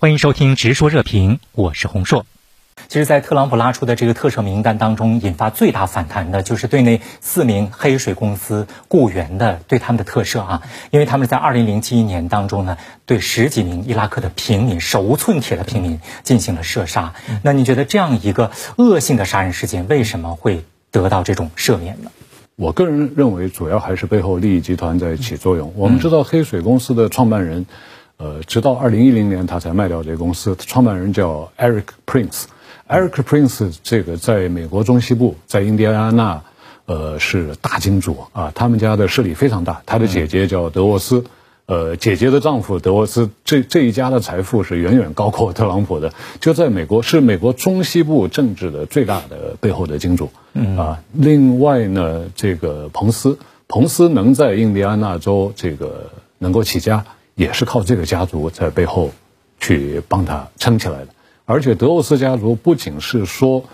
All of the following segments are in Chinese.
欢迎收听《直说热评》，我是洪硕。其实，在特朗普拉出的这个特赦名单当中，引发最大反弹的就是对那四名黑水公司雇员的对他们的特赦啊，因为他们在二零零七年当中呢，对十几名伊拉克的平民手无寸铁的平民进行了射杀。那你觉得这样一个恶性的杀人事件，为什么会得到这种赦免呢？我个人认为，主要还是背后利益集团在起作用。我们知道，黑水公司的创办人。呃，直到二零一零年，他才卖掉这个公司。创办人叫 Eric Prince。Eric Prince 这个在美国中西部，在印第安纳，呃，是大金主啊。他们家的势力非常大。他的姐姐叫德沃斯，呃，姐姐的丈夫德沃斯，这这一家的财富是远远高过特朗普的。就在美国，是美国中西部政治的最大的背后的金主。嗯啊，另外呢，这个彭斯，彭斯能在印第安纳州这个能够起家。也是靠这个家族在背后去帮他撑起来的，而且德沃斯家族不仅是说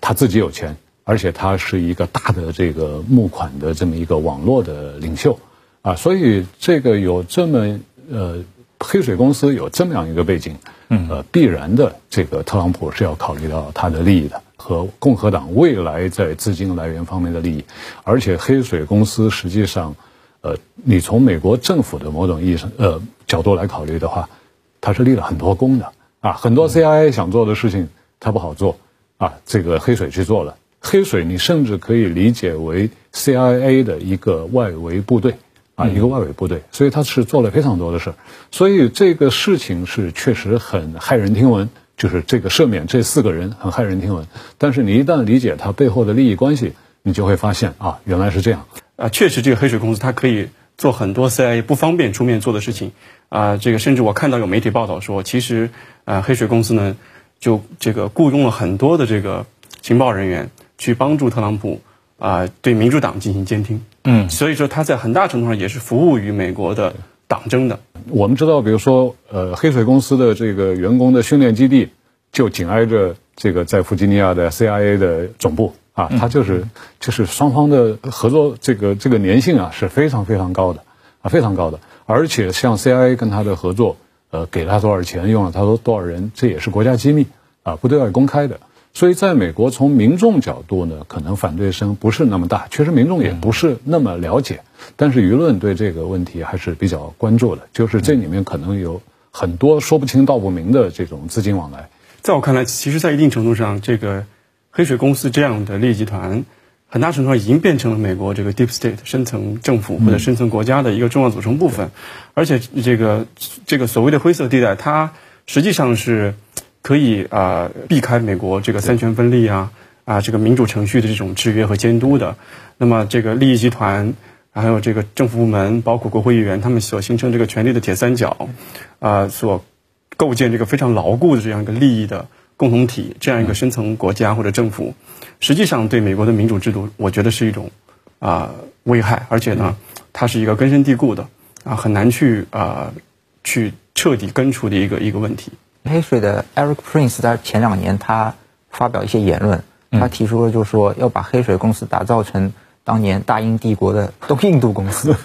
他自己有钱，而且他是一个大的这个募款的这么一个网络的领袖。啊，所以这个有这么呃黑水公司有这么样一个背景，呃，必然的这个特朗普是要考虑到他的利益的和共和党未来在资金来源方面的利益，而且黑水公司实际上。呃，你从美国政府的某种意义上，呃角度来考虑的话，它是立了很多功的啊。很多 CIA 想做的事情，它不好做啊。这个黑水去做了，黑水你甚至可以理解为 CIA 的一个外围部队啊，一个外围部队。所以他是做了非常多的事儿。所以这个事情是确实很骇人听闻，就是这个赦免这四个人很骇人听闻。但是你一旦理解它背后的利益关系，你就会发现啊，原来是这样。啊，确实，这个黑水公司它可以做很多 CIA 不方便出面做的事情，啊，这个甚至我看到有媒体报道说，其实，啊，黑水公司呢，就这个雇佣了很多的这个情报人员去帮助特朗普，啊，对民主党进行监听，嗯，所以说他在很大程度上也是服务于美国的党争的。我们知道，比如说，呃，黑水公司的这个员工的训练基地就紧挨着这个在弗吉尼亚的 CIA 的总部。啊，他就是就是双方的合作，这个这个粘性啊是非常非常高的，啊非常高的。而且像 CIA 跟他的合作，呃，给了他多少钱，用了他多多少人，这也是国家机密啊，不对外公开的。所以在美国，从民众角度呢，可能反对声不是那么大，确实民众也不是那么了解。但是舆论对这个问题还是比较关注的，就是这里面可能有很多说不清道不明的这种资金往来。在我看来，其实，在一定程度上，这个。黑水公司这样的利益集团，很大程度上已经变成了美国这个 deep state 深层政府或者深层国家的一个重要组成部分，而且这个这个所谓的灰色地带，它实际上是可以啊避开美国这个三权分立啊啊这个民主程序的这种制约和监督的。那么这个利益集团还有这个政府部门，包括国会议员，他们所形成这个权力的铁三角，啊所构建这个非常牢固的这样一个利益的。共同体这样一个深层国家或者政府，实际上对美国的民主制度，我觉得是一种啊危害，而且呢，它是一个根深蒂固的啊很难去啊去彻底根除的一个一个问题。黑水的 Eric Prince 在前两年他发表一些言论，他提出了就是说要把黑水公司打造成当年大英帝国的东印度公司。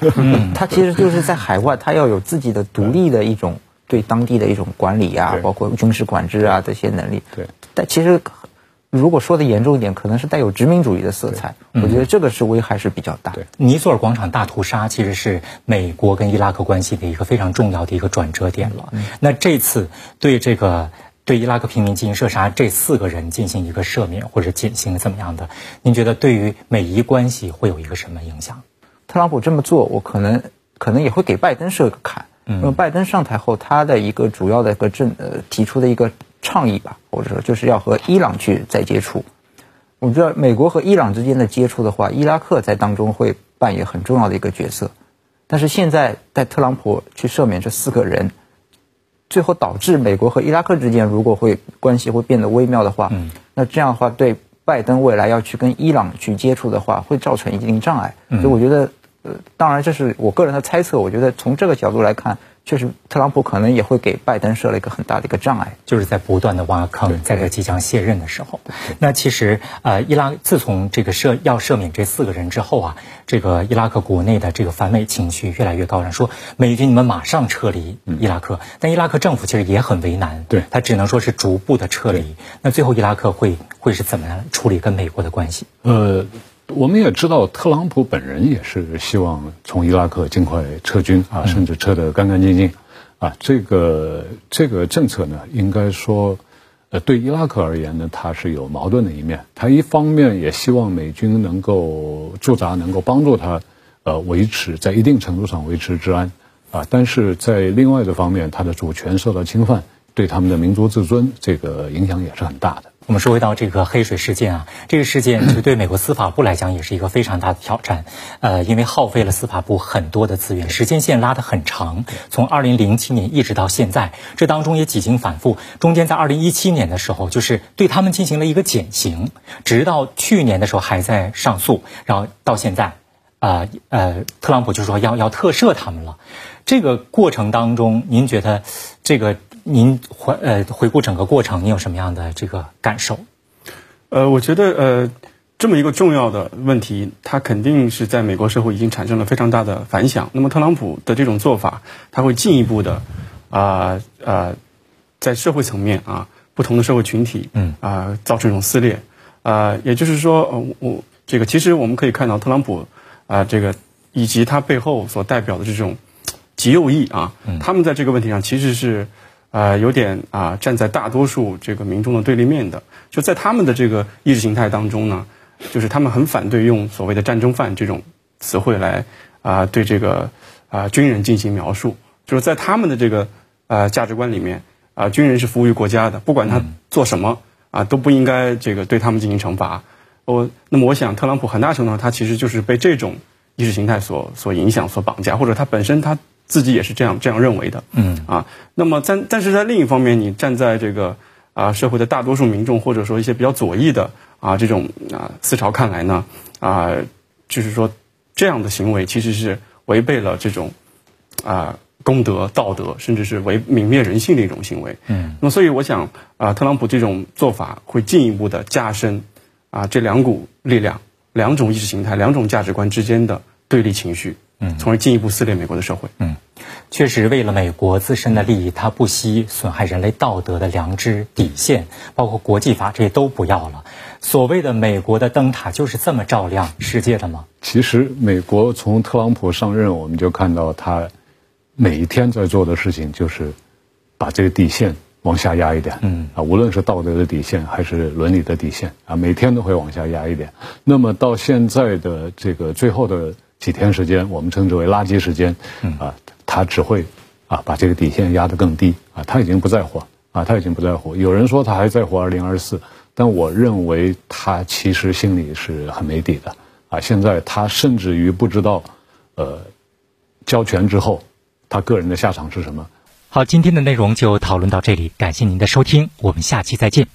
他其实就是在海外，他要有自己的独立的一种。对当地的一种管理啊，包括军事管制啊这些能力，对。但其实，如果说的严重一点，可能是带有殖民主义的色彩。我觉得这个是危害是比较大。对，尼索尔广场大屠杀其实是美国跟伊拉克关系的一个非常重要的一个转折点了。那这次对这个对伊拉克平民进行射杀，这四个人进行一个赦免或者减刑怎么样的？您觉得对于美伊关系会有一个什么影响？特朗普这么做，我可能可能也会给拜登设个坎。因为拜登上台后，他的一个主要的一个政呃提出的一个倡议吧，或者说就是要和伊朗去再接触。我们知道美国和伊朗之间的接触的话，伊拉克在当中会扮演很重要的一个角色。但是现在在特朗普去赦免这四个人，最后导致美国和伊拉克之间如果会关系会变得微妙的话，那这样的话对拜登未来要去跟伊朗去接触的话，会造成一定障碍。所以我觉得。呃，当然这是我个人的猜测。我觉得从这个角度来看，确实，特朗普可能也会给拜登设了一个很大的一个障碍，就是在不断的挖坑，在这即将卸任的时候。那其实，呃，伊拉自从这个赦要赦免这四个人之后啊，这个伊拉克国内的这个反美情绪越来越高涨，说美军你们马上撤离伊拉克。但伊拉克政府其实也很为难，对他只能说是逐步的撤离。那最后伊拉克会会是怎么样处理跟美国的关系？呃。我们也知道，特朗普本人也是希望从伊拉克尽快撤军啊，甚至撤得干干净净，啊，这个这个政策呢，应该说，呃，对伊拉克而言呢，它是有矛盾的一面。他一方面也希望美军能够驻扎，能够帮助他，呃，维持在一定程度上维持治安，啊，但是在另外的方面，他的主权受到侵犯，对他们的民族自尊这个影响也是很大的。我们说回到这个黑水事件啊，这个事件其实对美国司法部来讲也是一个非常大的挑战，呃，因为耗费了司法部很多的资源，时间线拉得很长，从二零零七年一直到现在，这当中也几经反复，中间在二零一七年的时候，就是对他们进行了一个减刑，直到去年的时候还在上诉，然后到现在，啊呃，特朗普就说要要特赦他们了，这个过程当中，您觉得这个？您回呃回顾整个过程，你有什么样的这个感受？呃，我觉得呃这么一个重要的问题，它肯定是在美国社会已经产生了非常大的反响。那么特朗普的这种做法，他会进一步的啊啊在社会层面啊不同的社会群体嗯啊造成一种撕裂啊，也就是说我这个其实我们可以看到特朗普啊这个以及他背后所代表的这种极右翼啊，他们在这个问题上其实是。啊，有点啊，站在大多数这个民众的对立面的，就在他们的这个意识形态当中呢，就是他们很反对用所谓的战争犯这种词汇来啊对这个啊军人进行描述，就是在他们的这个呃价值观里面啊，军人是服务于国家的，不管他做什么啊，都不应该这个对他们进行惩罚。我那么我想，特朗普很大程度上他其实就是被这种意识形态所所影响、所绑架，或者他本身他。自己也是这样这样认为的，嗯。啊，那么在但是在另一方面，你站在这个啊社会的大多数民众或者说一些比较左翼的啊这种啊思潮看来呢啊，就是说这样的行为其实是违背了这种啊公德道德，甚至是违泯灭人性的一种行为，嗯，那么所以我想啊，特朗普这种做法会进一步的加深啊这两股力量、两种意识形态、两种价值观之间的对立情绪。嗯，从而进一步撕裂美国的社会。嗯，确实，为了美国自身的利益，他不惜损害人类道德的良知底线，包括国际法，这些都不要了。所谓的美国的灯塔就是这么照亮世界的吗？其实，美国从特朗普上任，我们就看到他每一天在做的事情，就是把这个底线往下压一点。嗯啊，无论是道德的底线还是伦理的底线啊，每天都会往下压一点。那么到现在的这个最后的。几天时间，我们称之为垃圾时间，啊，他只会啊把这个底线压得更低啊，他已经不在乎啊，他已经不在乎。有人说他还在乎二零二四，但我认为他其实心里是很没底的啊。现在他甚至于不知道，呃，交权之后他个人的下场是什么。好，今天的内容就讨论到这里，感谢您的收听，我们下期再见。